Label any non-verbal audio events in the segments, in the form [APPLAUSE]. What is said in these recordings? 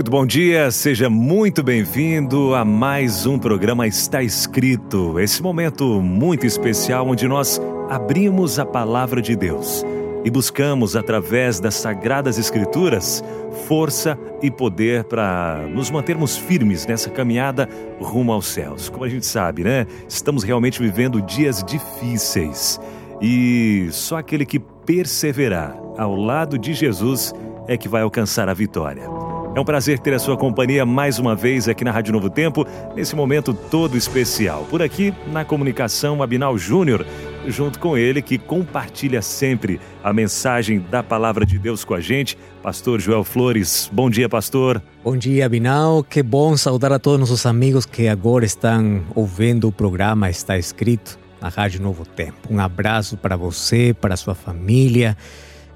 Muito bom dia, seja muito bem-vindo a mais um programa Está Escrito. Esse momento muito especial onde nós abrimos a palavra de Deus e buscamos, através das sagradas Escrituras, força e poder para nos mantermos firmes nessa caminhada rumo aos céus. Como a gente sabe, né? Estamos realmente vivendo dias difíceis e só aquele que perseverar ao lado de Jesus é que vai alcançar a vitória. É um prazer ter a sua companhia mais uma vez aqui na Rádio Novo Tempo, nesse momento todo especial. Por aqui, na comunicação, Abinal Júnior, junto com ele, que compartilha sempre a mensagem da palavra de Deus com a gente, Pastor Joel Flores. Bom dia, pastor. Bom dia, Abinal. Que bom saudar a todos nossos amigos que agora estão ouvindo o programa Está Escrito na Rádio Novo Tempo. Um abraço para você, para sua família.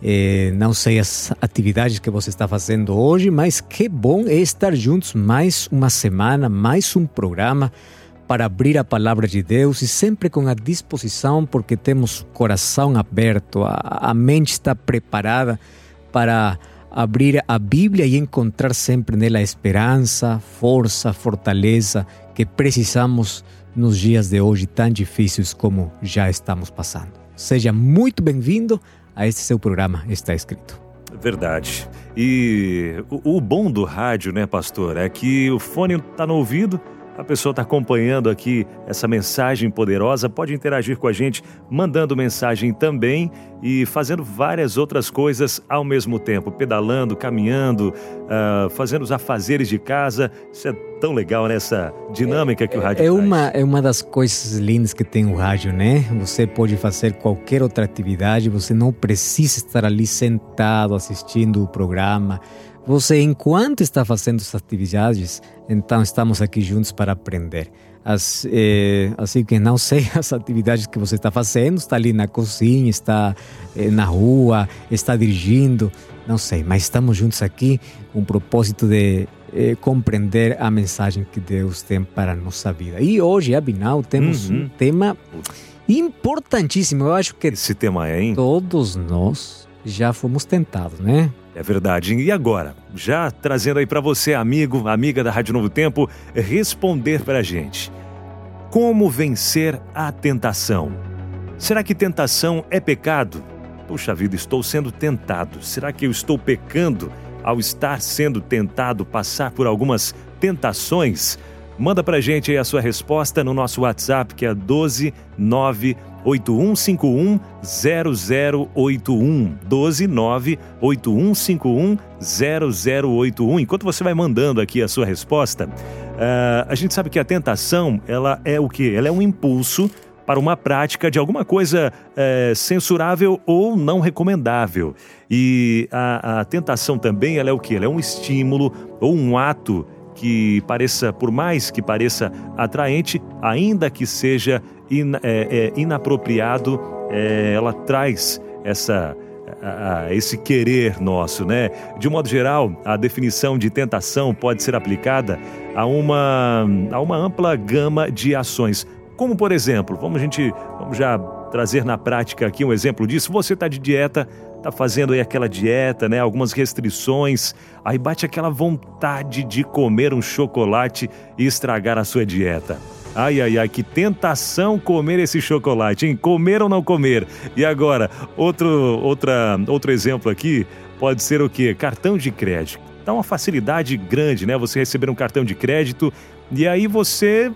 É, não sei as atividades que você está fazendo hoje, mas que bom é estar juntos mais uma semana, mais um programa para abrir a palavra de Deus e sempre com a disposição, porque temos o coração aberto, a, a mente está preparada para abrir a Bíblia e encontrar sempre nela esperança, força, fortaleza que precisamos nos dias de hoje tão difíceis como já estamos passando. Seja muito bem-vindo a este seu programa está escrito. Verdade. E o, o bom do rádio, né, pastor, é que o fone está no ouvido, a pessoa está acompanhando aqui essa mensagem poderosa, pode interagir com a gente, mandando mensagem também e fazendo várias outras coisas ao mesmo tempo, pedalando, caminhando, uh, fazendo os afazeres de casa. Isso é tão legal nessa dinâmica que o rádio é uma É uma das coisas lindas que tem o rádio, né? Você pode fazer qualquer outra atividade, você não precisa estar ali sentado assistindo o programa você, enquanto está fazendo essas atividades, então estamos aqui juntos para aprender. As, eh, assim que não sei [LAUGHS] as atividades que você está fazendo, está ali na cozinha, está eh, na rua, está dirigindo, não sei, mas estamos juntos aqui com o propósito de eh, compreender a mensagem que Deus tem para a nossa vida. E hoje, Abinal, temos uhum. um tema importantíssimo. Eu acho que esse tema é, hein? Todos nós já fomos tentados, né? É verdade. E agora, já trazendo aí para você, amigo, amiga da Rádio Novo Tempo, responder para a gente. Como vencer a tentação? Será que tentação é pecado? Puxa vida, estou sendo tentado. Será que eu estou pecando ao estar sendo tentado, passar por algumas tentações? Manda pra gente aí a sua resposta no nosso WhatsApp, que é 129 8151 0081 129 8151 0081. Enquanto você vai mandando aqui a sua resposta, uh, a gente sabe que a tentação, ela é o quê? Ela é um impulso para uma prática de alguma coisa é, censurável ou não recomendável. E a, a, tentação também, ela é o que? Ela é um estímulo ou um ato que pareça, por mais que pareça atraente, ainda que seja in, é, é, inapropriado, é, ela traz essa a, a esse querer nosso, né? De modo geral, a definição de tentação pode ser aplicada a uma, a uma ampla gama de ações. Como, por exemplo, vamos, a gente, vamos já trazer na prática aqui um exemplo disso. Você está de dieta, está fazendo aí aquela dieta, né? Algumas restrições, aí bate aquela vontade de comer um chocolate e estragar a sua dieta. Ai, ai, ai, que tentação comer esse chocolate, hein? Comer ou não comer? E agora, outro, outra, outro exemplo aqui pode ser o quê? Cartão de crédito. Dá uma facilidade grande, né? Você receber um cartão de crédito e aí você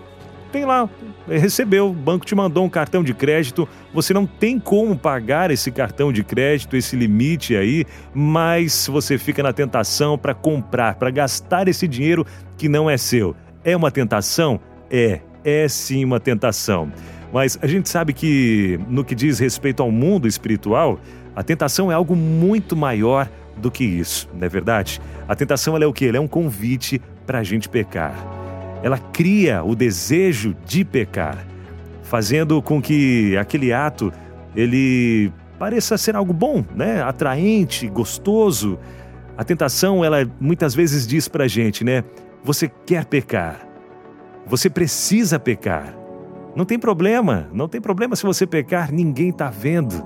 tem lá, recebeu, o banco te mandou um cartão de crédito, você não tem como pagar esse cartão de crédito, esse limite aí, mas você fica na tentação para comprar, para gastar esse dinheiro que não é seu. É uma tentação? É é sim uma tentação. Mas a gente sabe que, no que diz respeito ao mundo espiritual, a tentação é algo muito maior, do que isso, não é verdade? A tentação é o que? Ela é um convite para a gente pecar. Ela cria o desejo de pecar, fazendo com que aquele ato ele pareça ser algo bom, né? Atraente, gostoso. A tentação, ela muitas vezes diz para a gente, né? Você quer pecar, você precisa pecar. Não tem problema, não tem problema se você pecar, ninguém está vendo.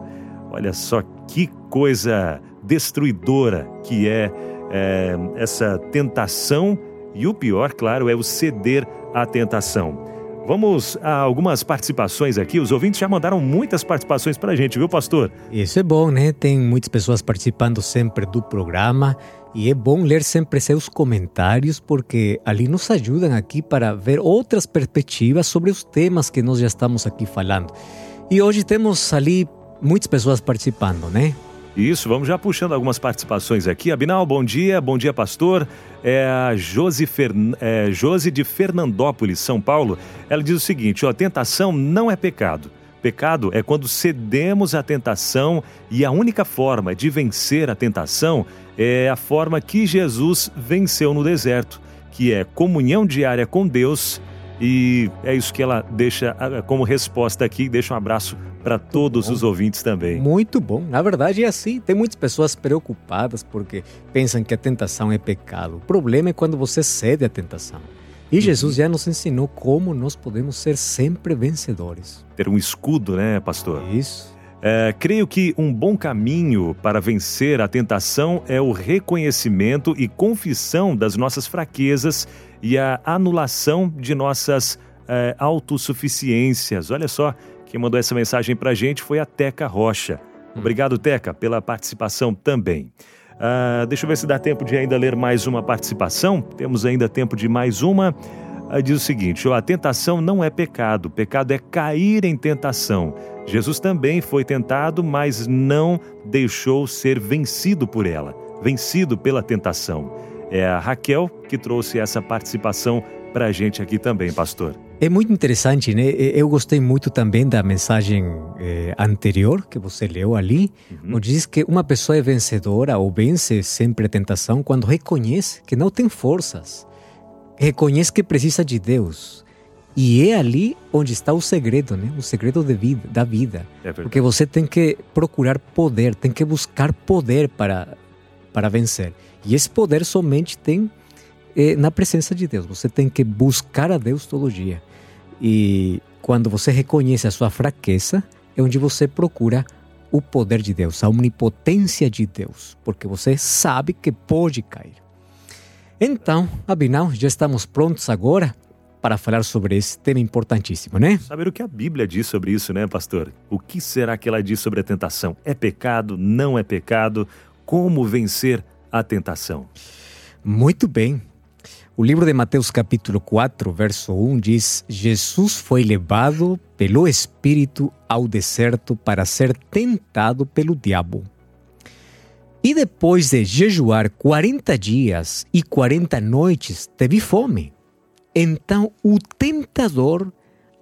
Olha só que coisa destruidora que é, é essa tentação e o pior, claro, é o ceder à tentação. Vamos a algumas participações aqui. Os ouvintes já mandaram muitas participações para a gente, viu, pastor? Isso é bom, né? Tem muitas pessoas participando sempre do programa e é bom ler sempre seus comentários porque ali nos ajudam aqui para ver outras perspectivas sobre os temas que nós já estamos aqui falando. E hoje temos ali muitas pessoas participando, né? Isso, vamos já puxando algumas participações aqui. Abinal, bom dia, bom dia, pastor. É a Josi, Fern... é, Josi de Fernandópolis, São Paulo. Ela diz o seguinte: ó, tentação não é pecado. Pecado é quando cedemos à tentação e a única forma de vencer a tentação é a forma que Jesus venceu no deserto, que é comunhão diária com Deus. E é isso que ela deixa como resposta aqui. Deixa um abraço para todos bom. os ouvintes também. Muito bom. Na verdade é assim. Tem muitas pessoas preocupadas porque pensam que a tentação é pecado. O problema é quando você cede à tentação. E uhum. Jesus já nos ensinou como nós podemos ser sempre vencedores. Ter um escudo, né, pastor? Isso. É, creio que um bom caminho para vencer a tentação é o reconhecimento e confissão das nossas fraquezas e a anulação de nossas é, autossuficiências. Olha só, quem mandou essa mensagem para a gente foi a Teca Rocha. Hum. Obrigado, Teca, pela participação também. Uh, deixa eu ver se dá tempo de ainda ler mais uma participação. Temos ainda tempo de mais uma. Uh, diz o seguinte: a tentação não é pecado, pecado é cair em tentação. Jesus também foi tentado, mas não deixou ser vencido por ela, vencido pela tentação. É a Raquel que trouxe essa participação para a gente aqui também, pastor. É muito interessante, né? Eu gostei muito também da mensagem eh, anterior que você leu ali, uhum. onde diz que uma pessoa é vencedora ou vence sempre a tentação quando reconhece que não tem forças, reconhece que precisa de Deus. E é ali onde está o segredo, né? O segredo vida, da vida. É Porque você tem que procurar poder, tem que buscar poder para, para vencer. E esse poder somente tem eh, na presença de Deus. Você tem que buscar a Deus todo dia. E quando você reconhece a sua fraqueza, é onde você procura o poder de Deus, a onipotência de Deus, porque você sabe que pode cair. Então, Abinal, já estamos prontos agora para falar sobre esse tema importantíssimo, né? Saber o que a Bíblia diz sobre isso, né, pastor? O que será que ela diz sobre a tentação? É pecado? Não é pecado? Como vencer a tentação? Muito bem. O livro de Mateus capítulo 4, verso 1 diz: Jesus foi levado pelo Espírito ao deserto para ser tentado pelo diabo. E depois de jejuar 40 dias e 40 noites, teve fome. Então o tentador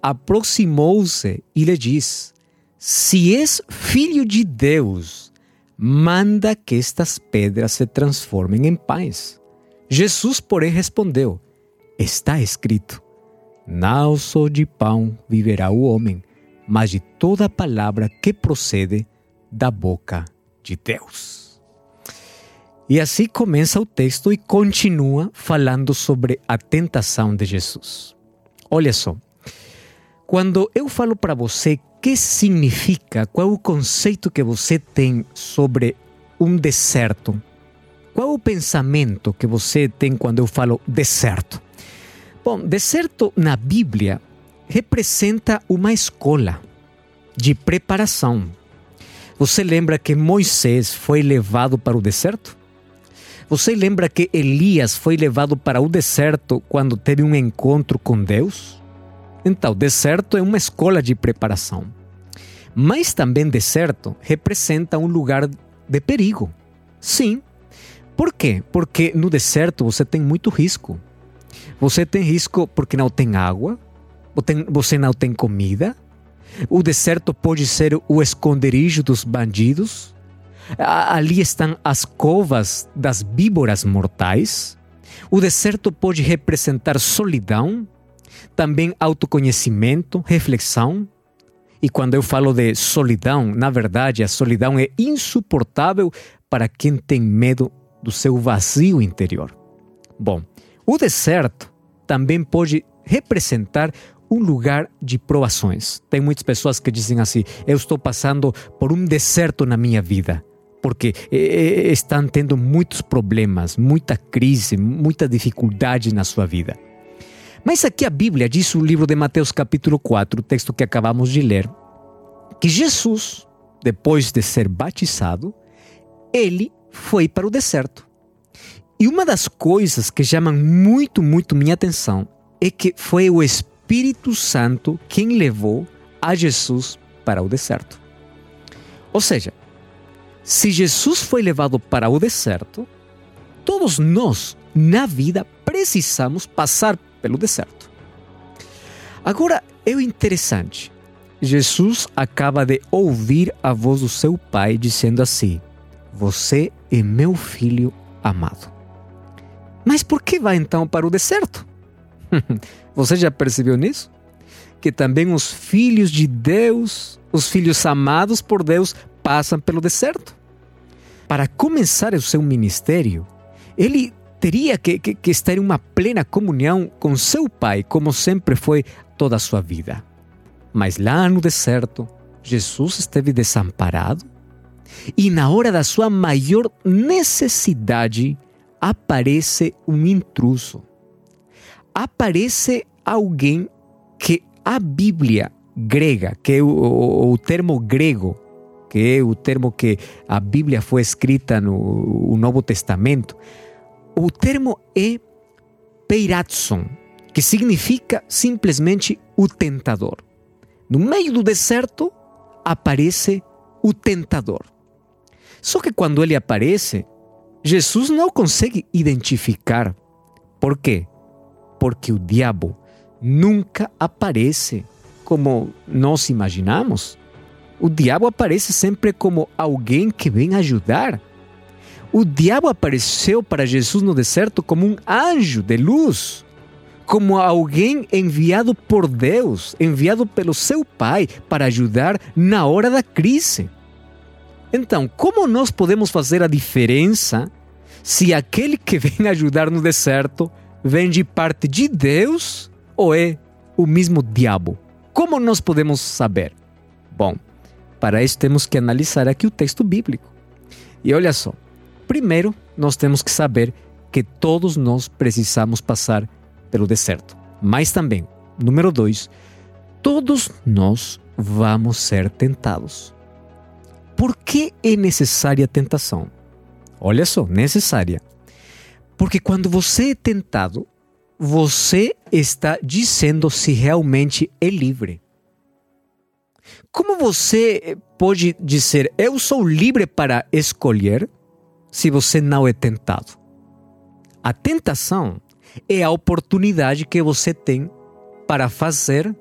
aproximou-se e lhe disse: Se és filho de Deus, manda que estas pedras se transformem em pães. Jesus, porém, respondeu: Está escrito: Não só de pão viverá o homem, mas de toda palavra que procede da boca de Deus. E assim começa o texto e continua falando sobre a tentação de Jesus. Olha só, quando eu falo para você que significa, qual é o conceito que você tem sobre um deserto, qual é o pensamento que você tem quando eu falo deserto? Bom, deserto na Bíblia representa uma escola de preparação. Você lembra que Moisés foi levado para o deserto? Você lembra que Elias foi levado para o deserto quando teve um encontro com Deus? Então, deserto é uma escola de preparação. Mas também deserto representa um lugar de perigo. Sim, por quê? Porque no deserto você tem muito risco. Você tem risco porque não tem água, você não tem comida. O deserto pode ser o esconderijo dos bandidos. Ali estão as covas das víboras mortais. O deserto pode representar solidão, também autoconhecimento, reflexão. E quando eu falo de solidão, na verdade, a solidão é insuportável para quem tem medo do seu vazio interior. Bom, o deserto também pode representar um lugar de provações. Tem muitas pessoas que dizem assim: eu estou passando por um deserto na minha vida, porque estão tendo muitos problemas, muita crise, muita dificuldade na sua vida. Mas aqui a Bíblia diz o livro de Mateus, capítulo 4, o texto que acabamos de ler, que Jesus, depois de ser batizado, ele foi para o deserto. E uma das coisas que chamam muito, muito minha atenção é que foi o Espírito Santo quem levou a Jesus para o deserto. Ou seja, se Jesus foi levado para o deserto, todos nós, na vida, precisamos passar pelo deserto. Agora, é interessante. Jesus acaba de ouvir a voz do seu pai dizendo assim: Você é meu filho amado. Mas por que vai então para o deserto? [LAUGHS] Você já percebeu nisso? Que também os filhos de Deus, os filhos amados por Deus, passam pelo deserto. Para começar o seu ministério, ele teria que, que, que estar em uma plena comunhão com seu pai, como sempre foi toda a sua vida. Mas lá no deserto, Jesus esteve desamparado e na hora da sua maior necessidade aparece um intruso. Aparece alguém que a Bíblia grega, que é o, o, o termo grego, que é o termo que a Bíblia foi escrita no Novo Testamento, o termo é peiratson, que significa simplesmente o tentador. No meio do deserto aparece o tentador. Só que quando ele aparece, Jesus não consegue identificar. Por quê? Porque o diabo nunca aparece como nós imaginamos. O diabo aparece sempre como alguém que vem ajudar. O diabo apareceu para Jesus no deserto como um anjo de luz, como alguém enviado por Deus, enviado pelo seu Pai para ajudar na hora da crise. Então, como nós podemos fazer a diferença se aquele que vem ajudar no deserto vem de parte de Deus ou é o mesmo diabo? Como nós podemos saber? Bom, para isso temos que analisar aqui o texto bíblico. E olha só, Primeiro, nós temos que saber que todos nós precisamos passar pelo deserto. Mas também, número dois, todos nós vamos ser tentados. Por que é necessária a tentação? Olha só, necessária. Porque quando você é tentado, você está dizendo se realmente é livre. Como você pode dizer, eu sou livre para escolher? se você não é tentado. A tentação é a oportunidade que você tem para fazer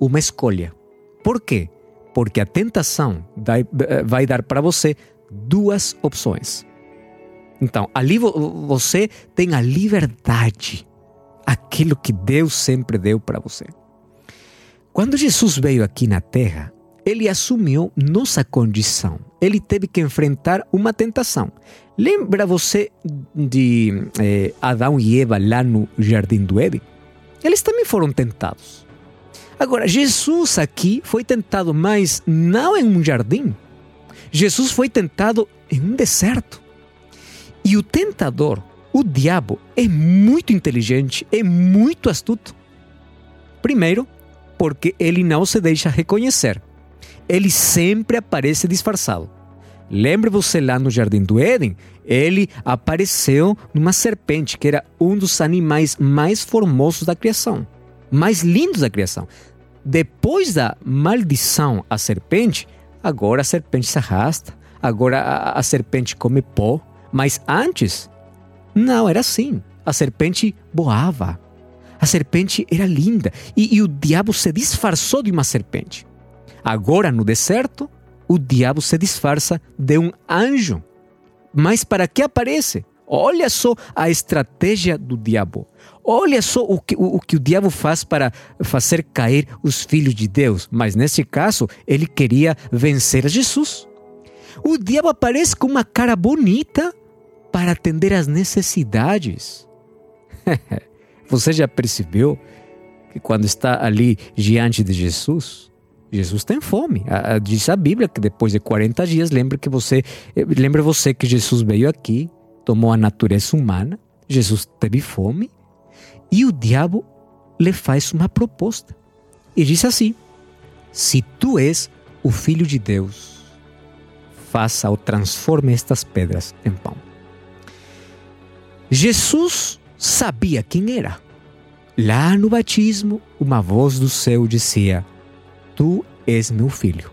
uma escolha. Por quê? Porque a tentação vai dar para você duas opções. Então, ali você tem a liberdade, aquilo que Deus sempre deu para você. Quando Jesus veio aqui na terra, ele assumiu nossa condição. Ele teve que enfrentar uma tentação. Lembra você de eh, Adão e Eva lá no jardim do Éden? Eles também foram tentados. Agora, Jesus aqui foi tentado, mas não em um jardim. Jesus foi tentado em um deserto. E o tentador, o diabo, é muito inteligente, é muito astuto. Primeiro, porque ele não se deixa reconhecer ele sempre aparece disfarçado. Lembre você lá no Jardim do Éden, ele apareceu numa serpente, que era um dos animais mais formosos da criação, mais lindos da criação. Depois da maldição à serpente, agora a serpente se arrasta, agora a, a serpente come pó, mas antes, não era assim. A serpente voava, a serpente era linda e, e o diabo se disfarçou de uma serpente. Agora, no deserto, o diabo se disfarça de um anjo. Mas para que aparece? Olha só a estratégia do diabo. Olha só o que, o, o que o diabo faz para fazer cair os filhos de Deus. Mas nesse caso, ele queria vencer Jesus. O diabo aparece com uma cara bonita para atender às necessidades. [LAUGHS] Você já percebeu que quando está ali diante de Jesus, Jesus tem fome. Diz a Bíblia que depois de 40 dias, lembra que você, lembra você que Jesus veio aqui, tomou a natureza humana, Jesus teve fome e o diabo lhe faz uma proposta. E diz assim: Se tu és o filho de Deus, faça ou transforme estas pedras em pão. Jesus sabia quem era. Lá no batismo, uma voz do céu dizia: Tu és meu filho.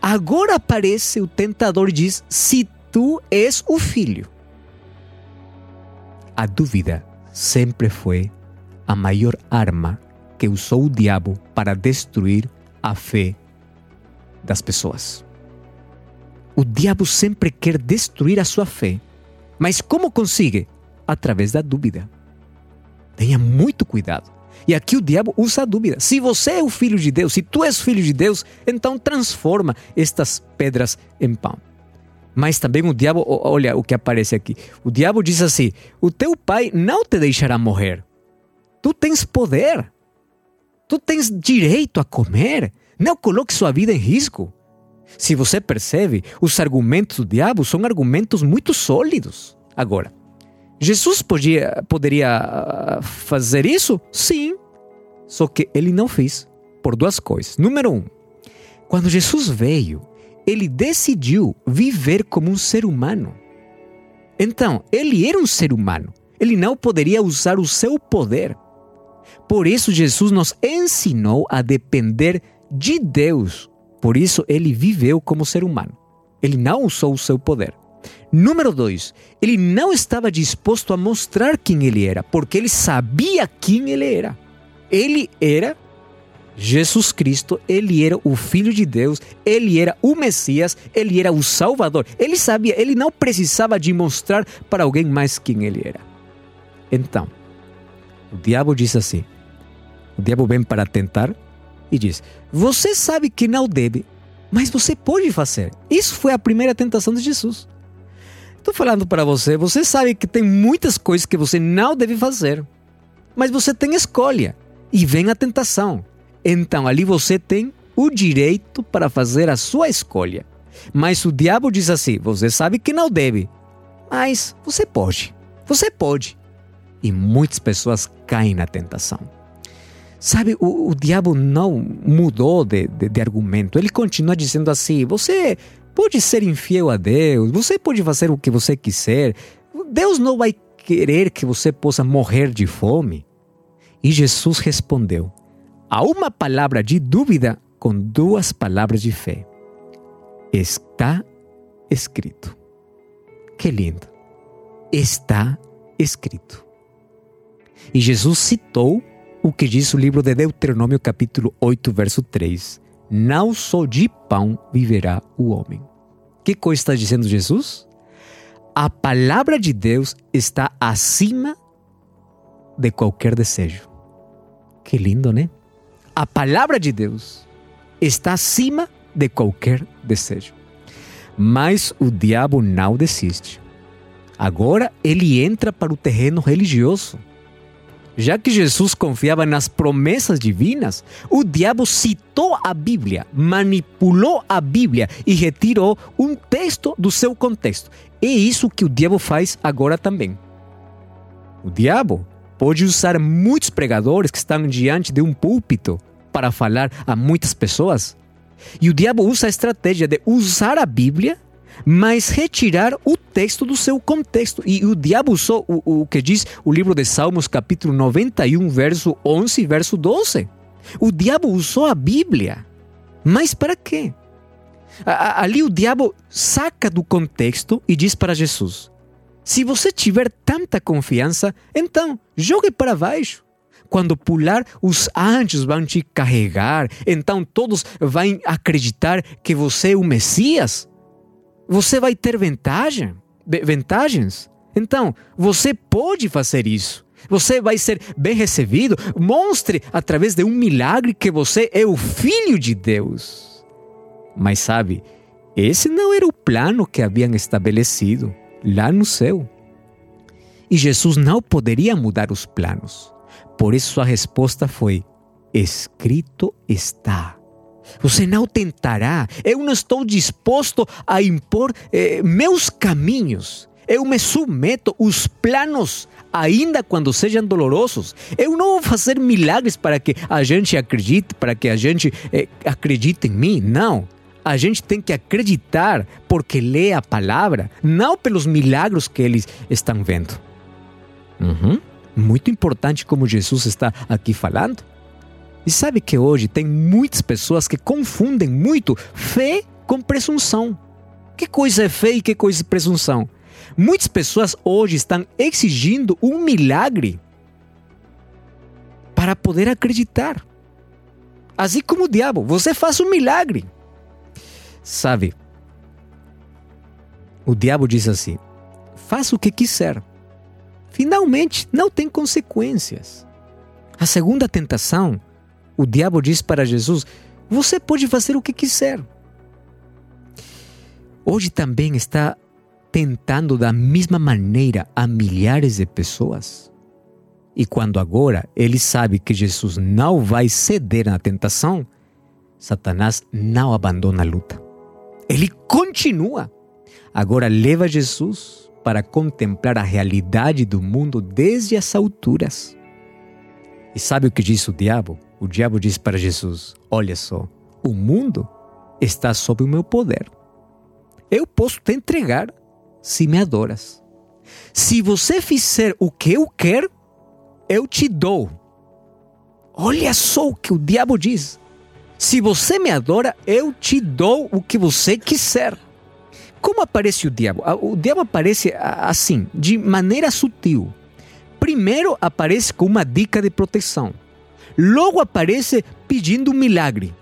Agora aparece o tentador e diz: Se tu és o filho a dúvida sempre foi a maior arma que usou o diabo para destruir a fé das pessoas. O diabo sempre quer destruir a sua fé, mas como consegue? Através da dúvida. Tenha muito cuidado. E aqui o diabo usa a dúvida. Se você é o filho de Deus, se tu és filho de Deus, então transforma estas pedras em pão. Mas também o diabo, olha o que aparece aqui. O diabo diz assim: O teu pai não te deixará morrer. Tu tens poder. Tu tens direito a comer. Não coloque sua vida em risco. Se você percebe, os argumentos do diabo são argumentos muito sólidos. Agora, Jesus podia, poderia ah, fazer isso? Sim. Só que ele não fez. Por duas coisas. Número um, quando Jesus veio, ele decidiu viver como um ser humano. Então, ele era um ser humano. Ele não poderia usar o seu poder. Por isso, Jesus nos ensinou a depender de Deus. Por isso, ele viveu como ser humano. Ele não usou o seu poder. Número dois, ele não estava disposto a mostrar quem ele era, porque ele sabia quem ele era. Ele era Jesus Cristo, ele era o Filho de Deus, ele era o Messias, ele era o Salvador. Ele sabia, ele não precisava de mostrar para alguém mais quem ele era. Então, o diabo diz assim: o diabo vem para tentar e diz: Você sabe que não deve, mas você pode fazer. Isso foi a primeira tentação de Jesus. Estou falando para você, você sabe que tem muitas coisas que você não deve fazer, mas você tem escolha e vem a tentação. Então ali você tem o direito para fazer a sua escolha. Mas o diabo diz assim: você sabe que não deve, mas você pode. Você pode. E muitas pessoas caem na tentação. Sabe, o, o diabo não mudou de, de, de argumento. Ele continua dizendo assim: você pode ser infiel a Deus, você pode fazer o que você quiser. Deus não vai querer que você possa morrer de fome. E Jesus respondeu: a uma palavra de dúvida com duas palavras de fé. Está escrito. Que lindo. Está escrito. E Jesus citou o que diz o livro de Deuteronômio, capítulo 8, verso 3. Não só de pão viverá o homem. Que coisa está dizendo Jesus? A palavra de Deus está acima de qualquer desejo. Que lindo, né? a palavra de Deus está acima de qualquer desejo. Mas o diabo não desiste. Agora ele entra para o terreno religioso. Já que Jesus confiava nas promessas divinas, o diabo citou a Bíblia, manipulou a Bíblia e retirou um texto do seu contexto. É isso que o diabo faz agora também. O diabo pode usar muitos pregadores que estão diante de um púlpito para falar a muitas pessoas. E o diabo usa a estratégia de usar a Bíblia, mas retirar o texto do seu contexto. E o diabo usou o, o que diz o livro de Salmos, capítulo 91, verso 11 e verso 12. O diabo usou a Bíblia. Mas para quê? Ali o diabo saca do contexto e diz para Jesus: Se você tiver tanta confiança, então jogue para baixo. quando pular, os anjos vão te carregar, então todos vão acreditar que você é o Messias. Você vai ter vantagem, vantagens. Então, você pode fazer isso. Você vai ser bem recebido. Mostre através de um milagre que você é o filho de Deus. Mas sabe, esse não era o plano que haviam estabelecido lá no céu. E Jesus não poderia mudar os planos. Por isso a resposta foi: escrito está. Você não tentará. Eu não estou disposto a impor eh, meus caminhos. Eu me submeto os planos, ainda quando sejam dolorosos. Eu não vou fazer milagres para que a gente acredite, para que a gente eh, acredite em mim. Não. A gente tem que acreditar porque lê a palavra, não pelos milagres que eles estão vendo. Uhum. Muito importante como Jesus está aqui falando. E sabe que hoje tem muitas pessoas que confundem muito fé com presunção. Que coisa é fé e que coisa é presunção? Muitas pessoas hoje estão exigindo um milagre para poder acreditar. Assim como o diabo, você faz um milagre. Sabe, o diabo diz assim: faça o que quiser finalmente não tem consequências. A segunda tentação, o diabo diz para Jesus: Você pode fazer o que quiser. Hoje também está tentando da mesma maneira a milhares de pessoas. E quando agora ele sabe que Jesus não vai ceder na tentação, Satanás não abandona a luta. Ele continua. Agora leva Jesus para contemplar a realidade do mundo desde as alturas. E sabe o que diz o diabo? O diabo diz para Jesus: Olha só, o mundo está sob o meu poder. Eu posso te entregar se me adoras. Se você fizer o que eu quero, eu te dou. Olha só o que o diabo diz. Se você me adora, eu te dou o que você quiser. Como aparece o diabo? O diabo aparece assim, de maneira sutil. Primeiro aparece com uma dica de proteção. Logo aparece pedindo um milagre.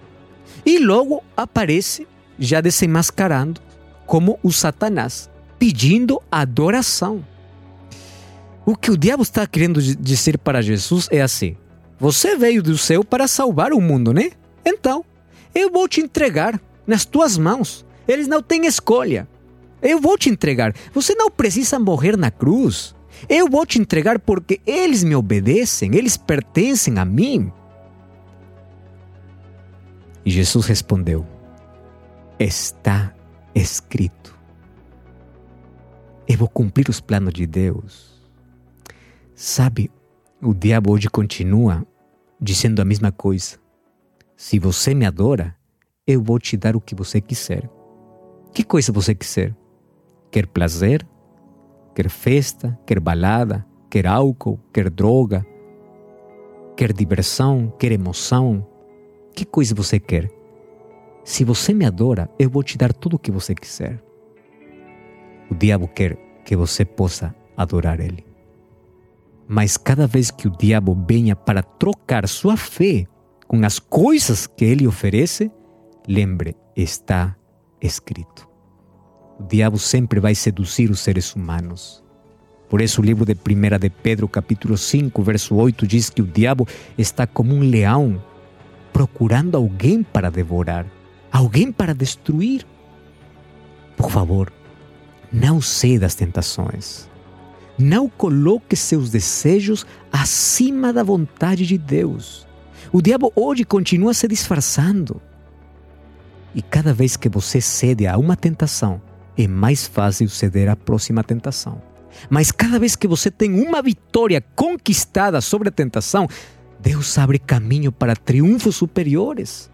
E logo aparece já desenmascarando como o Satanás, pedindo adoração. O que o diabo está querendo dizer para Jesus é assim: Você veio do céu para salvar o mundo, né? Então, eu vou te entregar nas tuas mãos. Eles não têm escolha. Eu vou te entregar. Você não precisa morrer na cruz. Eu vou te entregar porque eles me obedecem, eles pertencem a mim. E Jesus respondeu: Está escrito. Eu vou cumprir os planos de Deus. Sabe, o diabo hoje continua dizendo a mesma coisa. Se você me adora, eu vou te dar o que você quiser. Que coisa você quiser? Quer prazer, quer festa, quer balada, quer álcool, quer droga, quer diversão, quer emoção. Que coisa você quer? Se você me adora, eu vou te dar tudo o que você quiser. O diabo quer que você possa adorar ele. Mas cada vez que o diabo venha para trocar sua fé com as coisas que ele oferece, lembre, está escrito. O diabo sempre vai seduzir os seres humanos. Por isso o livro de 1 de Pedro, capítulo 5, verso 8, diz que o diabo está como um leão procurando alguém para devorar, alguém para destruir. Por favor, não ceda às tentações. Não coloque seus desejos acima da vontade de Deus. O diabo hoje continua se disfarçando. E cada vez que você cede a uma tentação, é mais fácil ceder à próxima tentação. Mas cada vez que você tem uma vitória conquistada sobre a tentação, Deus abre caminho para triunfos superiores,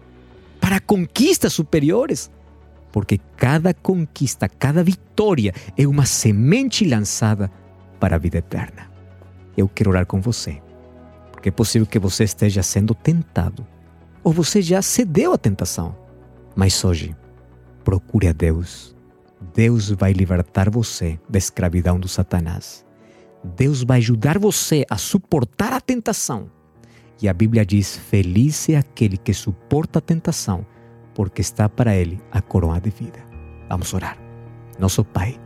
para conquistas superiores. Porque cada conquista, cada vitória é uma semente lançada para a vida eterna. Eu quero orar com você, porque é possível que você esteja sendo tentado, ou você já cedeu à tentação. Mas hoje, procure a Deus Deus vai libertar você da escravidão do Satanás. Deus vai ajudar você a suportar a tentação. E a Bíblia diz: Feliz é aquele que suporta a tentação, porque está para ele a coroa de vida. Vamos orar. Nosso Pai,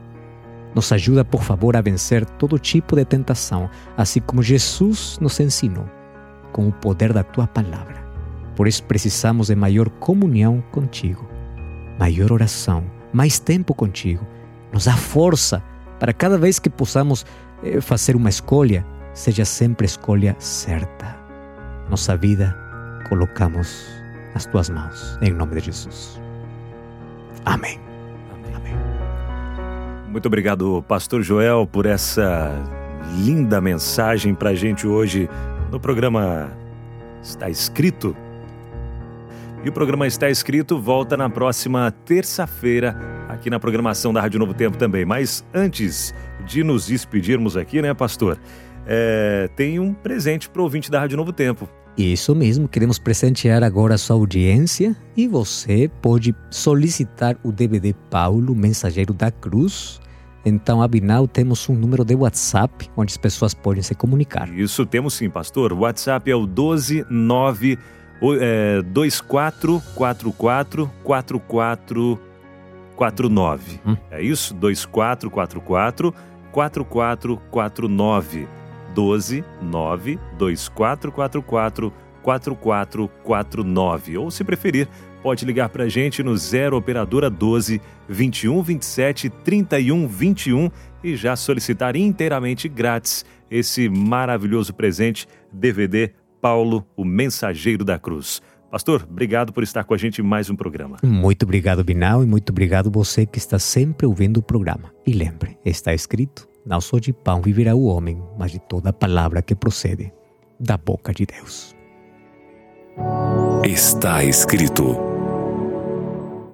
nos ajuda, por favor, a vencer todo tipo de tentação, assim como Jesus nos ensinou, com o poder da tua palavra. Por isso precisamos de maior comunhão contigo, maior oração, mais tempo contigo. Nos dá força para cada vez que possamos eh, fazer uma escolha, seja sempre a escolha certa. Nossa vida colocamos nas tuas mãos, em nome de Jesus. Amém. Amém. Muito obrigado, Pastor Joel, por essa linda mensagem para a gente hoje no programa Está Escrito. E o programa Está Escrito volta na próxima terça-feira, aqui na programação da Rádio Novo Tempo também. Mas antes de nos despedirmos aqui, né, pastor? É, tem um presente para o ouvinte da Rádio Novo Tempo. Isso mesmo, queremos presentear agora a sua audiência e você pode solicitar o DVD Paulo, Mensageiro da Cruz. Então, Abinal, temos um número de WhatsApp onde as pessoas podem se comunicar. Isso, temos sim, pastor. O WhatsApp é o 129 é, 2444 4449. Hum. É isso? 2444 4449. 12 9 2444 4449. Ou se preferir, pode ligar para a gente no 0 Operadora 12 21 27 31 21 e já solicitar inteiramente grátis esse maravilhoso presente DVD Paulo, o Mensageiro da Cruz. Pastor, obrigado por estar com a gente em mais um programa. Muito obrigado, Binal, e muito obrigado você que está sempre ouvindo o programa. E lembre, está escrito: não só de pão viverá o homem, mas de toda palavra que procede da boca de Deus. Está escrito.